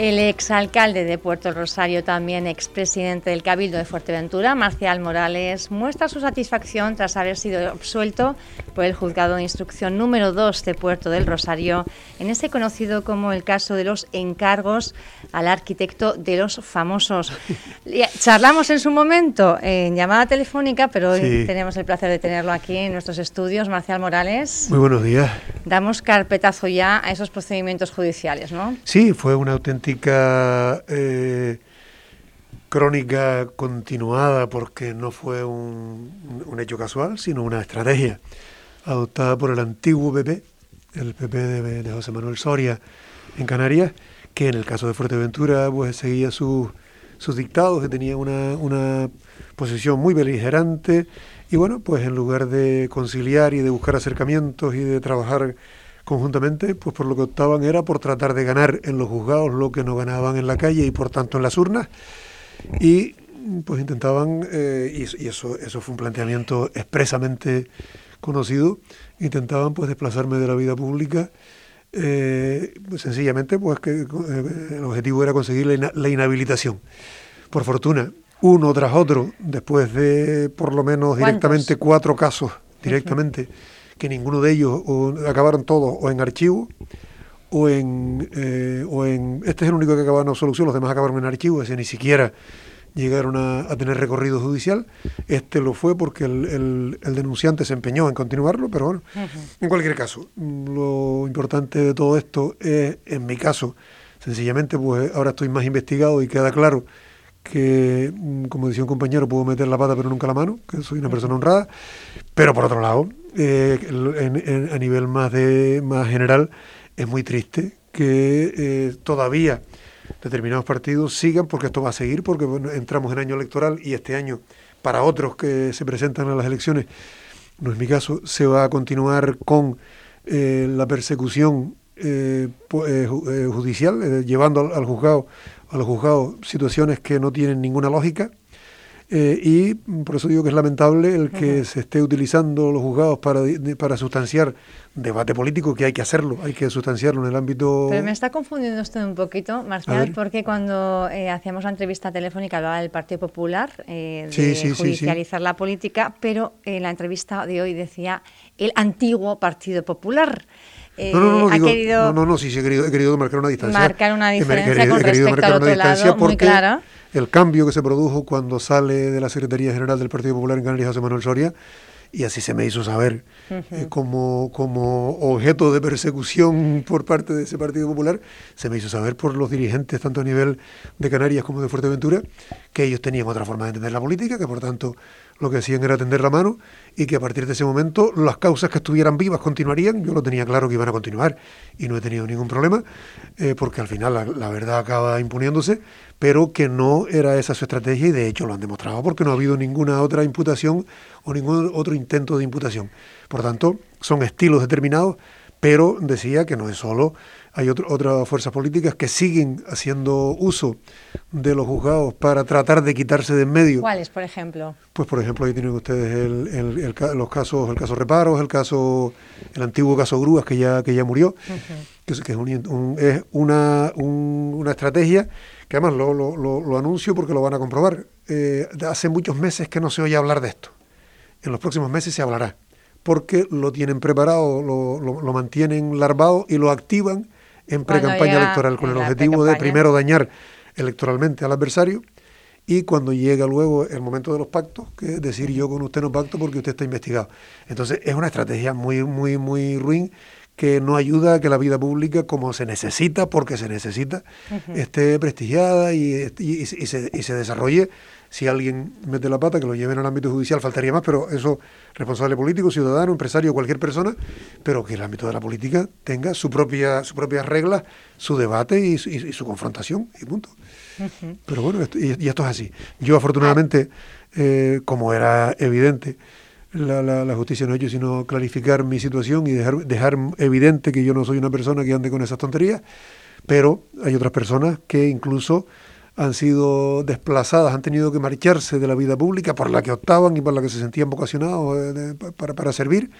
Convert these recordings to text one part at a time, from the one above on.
El exalcalde de Puerto Rosario, también expresidente del Cabildo de Fuerteventura, Marcial Morales, muestra su satisfacción tras haber sido absuelto por el juzgado de instrucción número 2 de Puerto del Rosario en ese conocido como el caso de los encargos al arquitecto de los famosos. Charlamos en su momento en llamada telefónica, pero hoy tenemos el placer de tenerlo aquí en nuestros estudios. Marcial Morales. Muy buenos días. Damos carpetazo ya a esos procedimientos judiciales, ¿no? Sí, fue una auténtica eh, crónica continuada porque no fue un, hecho casual, sino una estrategia adoptada por el antiguo PP, el PP de, José Manuel Soria en Canarias, que en el caso de Fuerteventura pues seguía sus dictados, que tenía una, una posición muy beligerante y bueno, pues en lugar de conciliar y de buscar acercamientos y de trabajar conjuntamente, pues por lo que optaban era por tratar de ganar en los juzgados lo que no ganaban en la calle y por tanto en las urnas. Y pues intentaban, eh, y, eso, eso fue un planteamiento expresamente conocido, intentaban pues desplazarme de la vida pública. Eh, sencillamente pues que eh, el objetivo era conseguir la, inhabilitación. Por fortuna, uno tras otro, después de por lo menos directamente cuatro casos directamente, que ninguno de ellos acabaron todos o en archivo o en, eh, o en... Este es el único que acabaron en solución, los demás acabaron en archivo, es decir, ni siquiera llegaron a, tener recorrido judicial. Este lo fue porque el, denunciante se empeñó en continuarlo, pero bueno, en cualquier caso, lo importante de todo esto es, en mi caso, sencillamente, pues ahora estoy más investigado y queda claro que, mm, como decía un compañero, puedo meter la pata pero nunca la mano, que soy una persona honrada, pero por otro lado, eh, a nivel más, de, más general, es muy triste que eh, todavía determinados partidos sigan, porque esto va a seguir, porque entramos en año electoral y este año, para otros que se presentan a las elecciones, no es mi caso, se va a continuar con eh, la persecución judicial, llevando al, juzgado, a los juzgados situaciones que no tienen ninguna lógica. Eh, y por eso digo que es lamentable el que se esté utilizando los juzgados para, para sustanciar debate político, que hay que hacerlo, hay que sustanciarlo en el ámbito... Pero me está confundiendo usted un poquito, Marcial, porque cuando eh, hacíamos la entrevista telefónica hablaba del Partido Popular, eh, de judicializar la política, pero en la entrevista de hoy decía el antiguo Partido Popular. No, no, no, no, no, no, sí, sí he querido, he querido marcar una distancia. Marcar una diferencia con respecto al otro lado, muy clara el cambio que se produjo cuando sale de la Secretaría General del Partido Popular en Canarias José Manuel Soria, y así se me hizo saber eh, como, como objeto de persecución por parte de ese Partido Popular, se me hizo saber por los dirigentes, tanto a nivel de Canarias como de Fuerteventura, que ellos tenían otra forma de entender la política, que por tanto lo que hacían era tender la mano y que a partir de ese momento las causas que estuvieran vivas continuarían. Yo lo tenía claro que iban a continuar y no he tenido ningún problema, eh, porque al final la, verdad acaba imponiéndose, pero que no era esa su estrategia y de hecho lo han demostrado porque no ha habido ninguna otra imputación o ningún otro intento de imputación. Por tanto, son estilos determinados, pero decía que no es solo hay otras fuerzas políticas que siguen haciendo uso de los juzgados para tratar de quitarse de en medio. ¿Cuáles, por ejemplo? Pues, por ejemplo, ahí tienen ustedes el, los casos, el caso Reparos, el caso, el antiguo caso Grúas que ya que ya murió, que, es, es, una, una estrategia que además lo, lo, lo, anuncio porque lo van a comprobar. Eh, hace muchos meses que no se oye hablar de esto. En los próximos meses se hablará porque lo tienen preparado, lo, lo mantienen larvado y lo activan en pre-campaña electoral con el objetivo de primero dañar electoralmente al adversario y cuando llega luego el momento de los pactos, que es decir yo con usted no pacto porque usted está investigado. Entonces es una estrategia muy, muy, muy ruin que no ayuda a que la vida pública, como se necesita, porque se necesita, esté prestigiada y, y, se, y se desarrolle si alguien mete la pata, que lo lleven al ámbito judicial, faltaría más, pero eso, responsable político, ciudadano, empresario, cualquier persona, pero que el ámbito de la política tenga su propia, sus propias reglas, su debate y, su confrontación, y punto. Pero bueno, y, esto es así. Yo afortunadamente, eh, como era evidente, la, la, justicia no ha hecho sino clarificar mi situación y dejar, dejar evidente que yo no soy una persona que ande con esas tonterías, pero hay otras personas que incluso han sido desplazadas, han tenido que marcharse de la vida pública por la que optaban y por la que se sentían vocacionados eh, para, para, servir.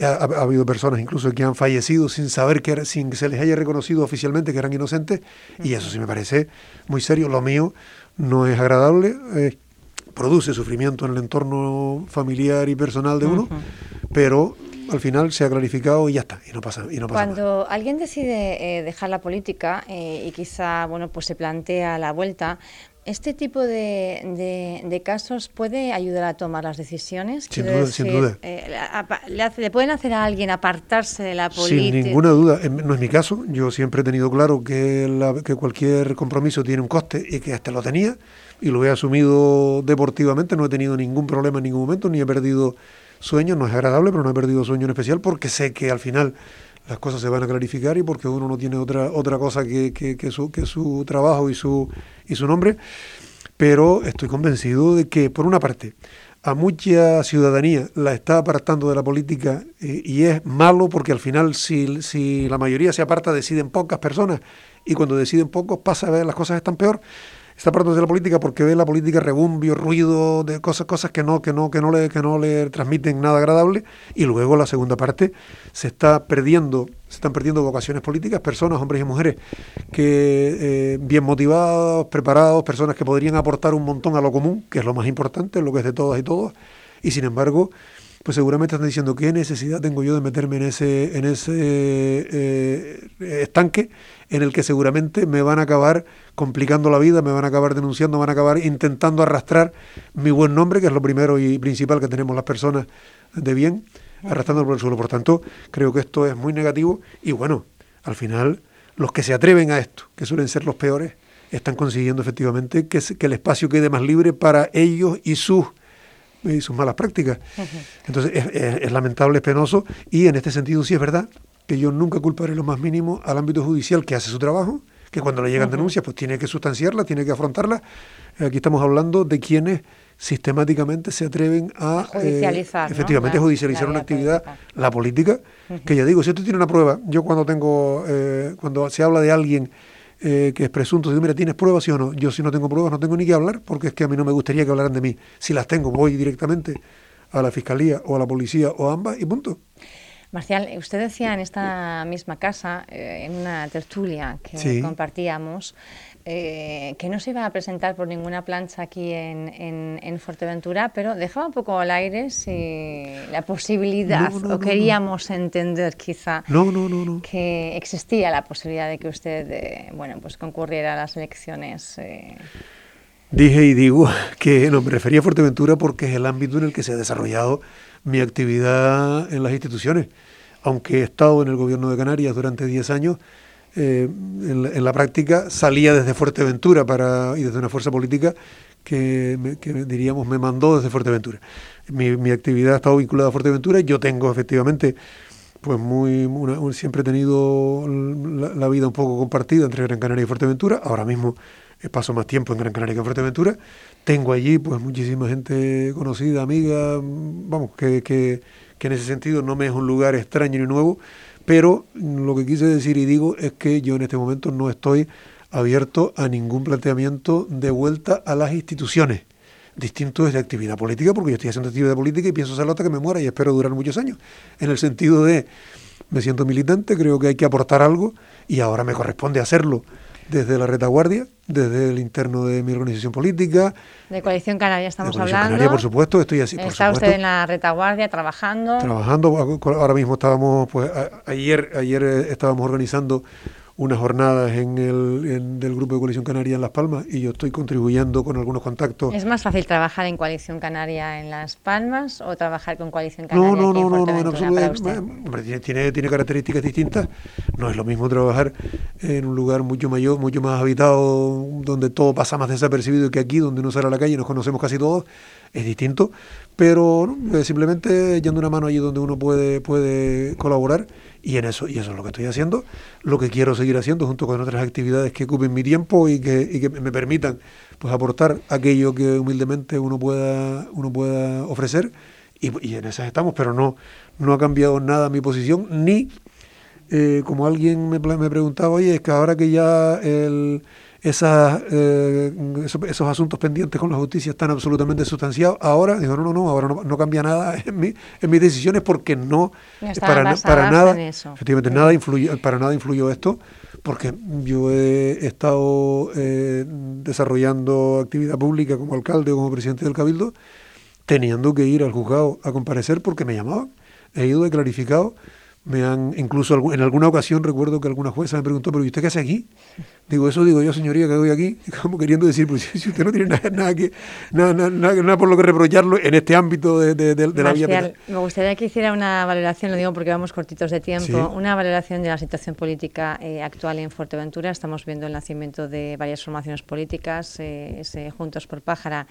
Ha, habido personas incluso que han fallecido sin saber que era, sin que se les haya reconocido oficialmente que eran inocentes y eso sí me parece muy serio. Lo mío no es agradable, eh, produce sufrimiento en el entorno familiar y personal de uno, pero al final se ha clarificado y ya está, y no pasa, y no pasa Cuando alguien decide eh, dejar la política eh, y quizá bueno pues se plantea la vuelta, ¿Este tipo de, casos puede ayudar a tomar las decisiones? Sin duda, sin duda. Eh, le, pueden hacer a alguien apartarse de la política? Sin ninguna duda. No es mi caso. Yo siempre he tenido claro que, que cualquier compromiso tiene un coste y que hasta lo tenía y lo he asumido deportivamente. No he tenido ningún problema en ningún momento, ni he perdido sueños. No es agradable, pero no he perdido sueño en especial porque sé que al final las cosas se van a clarificar y porque uno no tiene otra otra cosa que, que, su, que su trabajo y su, y su nombre, pero estoy convencido de que, por una parte, a mucha ciudadanía la está apartando de la política eh, y es malo porque al final si, si la mayoría se aparta deciden pocas personas y cuando deciden pocos pasa a ver las cosas están peor está apartando de la política porque ve la política rebumbio, ruido, de cosas, cosas que no, que no, que no le, que no le transmiten nada agradable, y luego la segunda parte se está perdiendo, se están perdiendo vocaciones políticas, personas, hombres y mujeres, que eh, bien motivados, preparados, personas que podrían aportar un montón a lo común, que es lo más importante, lo que es de todas y todos, y sin embargo pues seguramente están diciendo qué necesidad tengo yo de meterme en ese, en ese eh, estanque en el que seguramente me van a acabar complicando la vida, me van a acabar denunciando, me van a acabar intentando arrastrar mi buen nombre, que es lo primero y principal que tenemos las personas de bien, arrastrándolo por el suelo. Por tanto, creo que esto es muy negativo y bueno, al final los que se atreven a esto, que suelen ser los peores, están consiguiendo efectivamente que, que el espacio quede más libre para ellos y sus y sus malas prácticas. Entonces es, lamentable, es penoso y en este sentido sí es verdad que yo nunca culparé lo más mínimo al ámbito judicial que hace su trabajo, que cuando le llegan denuncias pues tiene que sustanciarla, tiene que afrontarla. Aquí estamos hablando de quienes sistemáticamente se atreven a, eh, judicializar, efectivamente judicializar una actividad, la política, que ya digo, si usted tiene una prueba, yo cuando tengo, eh, cuando se habla de alguien eh, que es presunto, digo, mira, ¿tienes pruebas sí o no? Yo si no tengo pruebas no tengo ni que hablar, porque es que a mí no me gustaría que hablaran de mí. Si las tengo, voy directamente a la fiscalía o a la policía o a ambas y punto. Marcial, usted decía en esta misma casa, eh, en una tertulia que compartíamos, eh, que no se iba a presentar por ninguna plancha aquí en, en, Fuerteventura, pero dejaba un poco al aire si la posibilidad, o queríamos entender quizá que existía la posibilidad de que usted eh, bueno, pues concurriera a las elecciones. Dije y digo que no, me refería a Fuerteventura porque es el ámbito en el que se ha desarrollado mi actividad en las instituciones. Aunque he estado en el gobierno de Canarias durante 10 años, eh, en, la, práctica salía desde Fuerteventura para, y desde una fuerza política que, diríamos me mandó desde Fuerteventura. Mi, actividad ha estado vinculada a Fuerteventura yo tengo efectivamente, pues muy, siempre he tenido la, vida un poco compartida entre Gran Canaria y Fuerteventura. Ahora mismo paso más tiempo en Gran Canaria que en Fuerteventura. Tengo allí pues muchísima gente conocida, amiga, vamos, que, que, que en ese sentido no me es un lugar extraño ni nuevo pero lo que quise decir y digo es que yo en este momento no estoy abierto a ningún planteamiento de vuelta a las instituciones. Distinto es de actividad política, porque yo estoy haciendo actividad política y pienso hacerlo hasta que me muera y espero durar muchos años. En el sentido de, me siento militante, creo que hay que aportar algo y ahora me corresponde hacerlo desde la retaguardia, desde el interno de mi organización política. De Coalición Canaria estamos de Coalición hablando. Canaria, por supuesto, estoy así. Está usted en la retaguardia trabajando. Trabajando, ahora mismo estábamos, pues ayer, ayer eh, estábamos organizando unas jornadas en el del Grupo de Coalición Canaria en Las Palmas y yo estoy contribuyendo con algunos contactos. ¿Es más fácil trabajar en Coalición Canaria en Las Palmas o trabajar con Coalición Canaria no, no, no, no, no, en absoluto. tiene, tiene características distintas. No es lo mismo trabajar en un lugar mucho mayor, mucho más habitado, donde todo pasa más desapercibido que aquí, donde uno sale a la calle y nos conocemos casi todos. Es distinto, pero eh, simplemente yendo una mano allí donde uno puede, puede colaborar y en eso, y eso es lo que estoy haciendo, lo que quiero seguir haciendo junto con otras actividades que ocupen mi tiempo y que, me permitan pues aportar aquello que humildemente uno pueda, uno pueda ofrecer, y, y en esas estamos, pero no, no ha cambiado nada mi posición, ni eh, como alguien me, me preguntaba, oye, es que ahora que ya el esas, eh, esos, asuntos pendientes con la justicia están absolutamente sustanciados. Ahora, digo, no, no, no, ahora no, cambia nada en, mi, en mis decisiones porque no, para, para nada, efectivamente, nada influye, para nada influyó esto, porque yo he estado eh, desarrollando actividad pública como alcalde o como presidente del Cabildo, teniendo que ir al juzgado a comparecer porque me llamaban. He ido de clarificado me han, incluso en alguna ocasión recuerdo que alguna jueza me preguntó, pero ¿y usted qué hace aquí? Digo, eso digo yo, señoría, que voy aquí, como queriendo decir, pues si usted no tiene nada, nada que, nada, nada, por lo que reprocharlo en este ámbito de, de, la vida penal. Me gustaría que hiciera una valoración, lo digo porque vamos cortitos de tiempo, una valoración de la situación política eh, actual en Fuerteventura. Estamos viendo el nacimiento de varias formaciones políticas, eh, ese Juntos por Pájara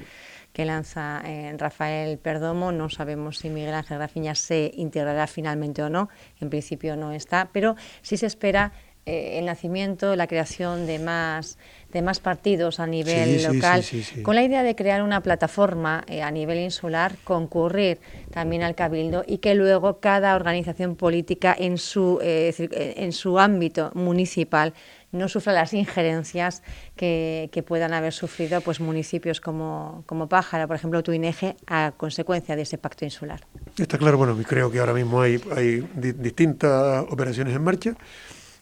que lanza eh, Rafael Perdomo. No sabemos si Miguel Ángel Rafiña se integrará finalmente o no. En principio no está, pero sí se espera eh, el nacimiento, la creación de más, de más partidos a nivel local, con la idea de crear una plataforma eh, a nivel insular, concurrir también al Cabildo y que luego cada organización política en su, en su ámbito municipal no sufra las injerencias que, puedan haber sufrido pues, municipios como, como Pájara, por ejemplo, Tuineje, a consecuencia de ese pacto insular. Está claro, bueno, creo que ahora mismo hay, hay distintas operaciones en marcha,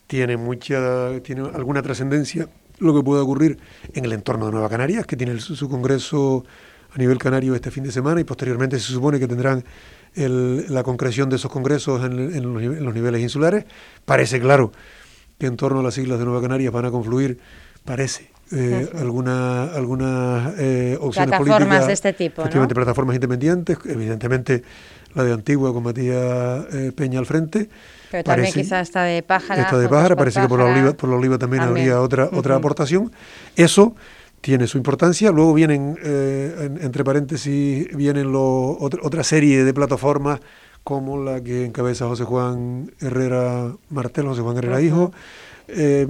tiene, mucha, tiene alguna trascendencia lo que puede ocurrir en el entorno de Nueva Canarias, que tiene su, congreso a nivel canario este fin de semana y posteriormente se supone que tendrán la concreción de esos congresos en, los, niveles insulares. Parece claro que en torno a las islas de Nueva Canarias van a confluir, parece, eh, algunas alguna, eh, opciones plataformas de este tipo. Efectivamente, plataformas independientes, evidentemente la de Antigua con Matías eh, Peña al frente. Pero también quizás esta de Pájara. Esta de Pájara, parece que por la Oliva, por la Oliva también, habría otra, otra aportación. Eso tiene su importancia. Luego vienen, entre paréntesis, vienen lo, otra serie de plataformas como la que encabeza José Juan Herrera Martel, José Juan Herrera Hijo. Eh,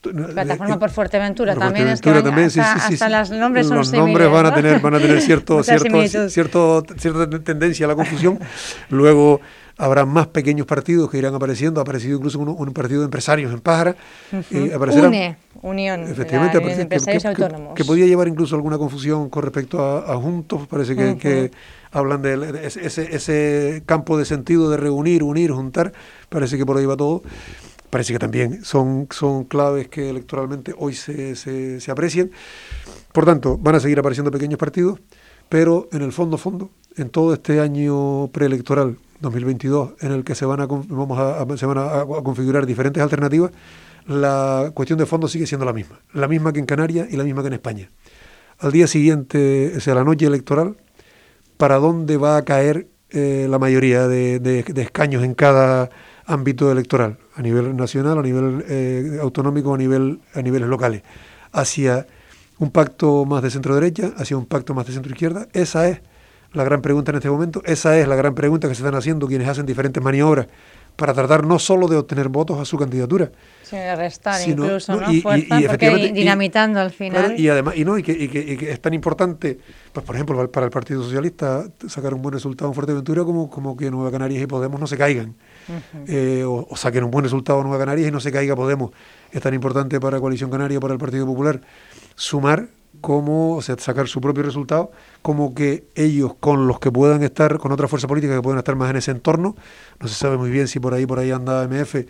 Plataforma por Fuerteventura también es que también, hasta, sí, sí, los nombres son Los nombres van a tener van a tener cierto, cierto, cierto, cierta tendencia a la confusión. Luego habrá más pequeños partidos que irán apareciendo. Ha aparecido incluso un, partido de empresarios en Pájara. Eh, Une, Unión Efectivamente, de empresarios que, autónomos. Que, podía llevar incluso alguna confusión con respecto a, Juntos. Parece que, hablan de ese, ese campo de sentido de reunir, unir, juntar. Parece que por ahí va todo parece que también son, son claves que electoralmente hoy se, se, se, aprecian. Por tanto, van a seguir apareciendo pequeños partidos, pero en el fondo, fondo, en todo este año preelectoral 2022 en el que se van a, vamos a, se van a, configurar diferentes alternativas, la cuestión de fondo sigue siendo la misma, la misma que en Canarias y la misma que en España. Al día siguiente, o sea, la noche electoral, ¿para dónde va a caer eh, la mayoría de, escaños en cada ámbito electoral, a nivel nacional, a nivel eh, autonómico, a, nivel, a niveles locales? ¿Hacia un pacto más de centro derecha, hacia un pacto más de centro izquierda? Esa es la gran pregunta en este momento. Esa es la gran pregunta que se están haciendo quienes hacen diferentes maniobras para tratar no solo de obtener votos a su candidatura, sino de restar incluso, ¿no? Y, y, dinamitando al final. y además, y no, y que, es tan importante, pues por ejemplo, para el Partido Socialista sacar un buen resultado en Fuerteventura como, como que Nueva Canarias y Podemos no se caigan. Eh, o, o, saquen un buen resultado en Nueva Canarias y no se caiga Podemos. Es tan importante para Coalición Canaria, para el Partido Popular, sumar como, o sea, sacar su propio resultado, como que ellos con los que puedan estar, con otra fuerza política que puedan estar más en ese entorno, no se sabe muy bien si por ahí por ahí anda MF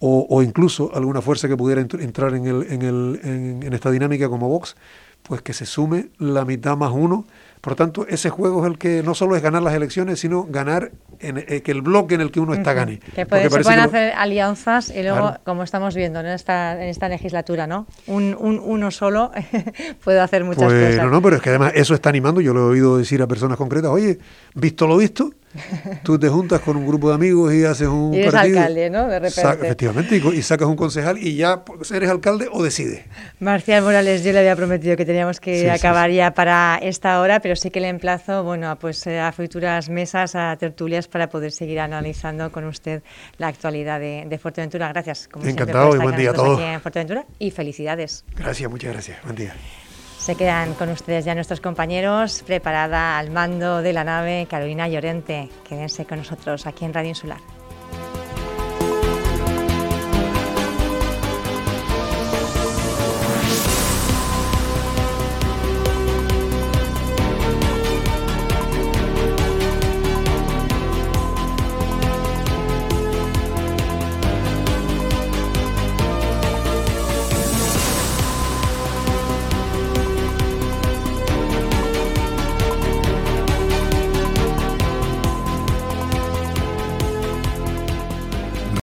o, o incluso alguna fuerza que pudiera entrar en, el, en, el, en esta dinámica como Vox, pues que se sume la mitad más uno por tanto, ese juego es el que no solo es ganar las elecciones, sino ganar en, eh, que el bloque en el que uno está gane. Que se pueden hacer alianzas y luego, como estamos viendo en esta, en esta legislatura, ¿no? Un, uno solo puede hacer muchas pues, cosas. No, no, pero es que además eso está animando. Yo lo he oído decir a personas concretas, oye, visto lo visto, Tú te juntas con un grupo de amigos y haces un y eres alcalde, ¿no? De repente. efectivamente, y, sacas un concejal y ya eres alcalde o decides. Marcial Morales, yo le había prometido que teníamos que acabar ya para esta hora, pero sí que le emplazo, bueno, pues eh, a futuras mesas, a tertulias para poder seguir analizando con usted la actualidad de, Fuerteventura. Gracias, como Encantado y buen día a todos. en Fuerteventura y felicidades. Gracias, muchas gracias. Buen día. Se quedan con ustedes ya nuestros compañeros, preparada al mando de la nave Carolina Llorente. Quédense con nosotros aquí en Radio Insular.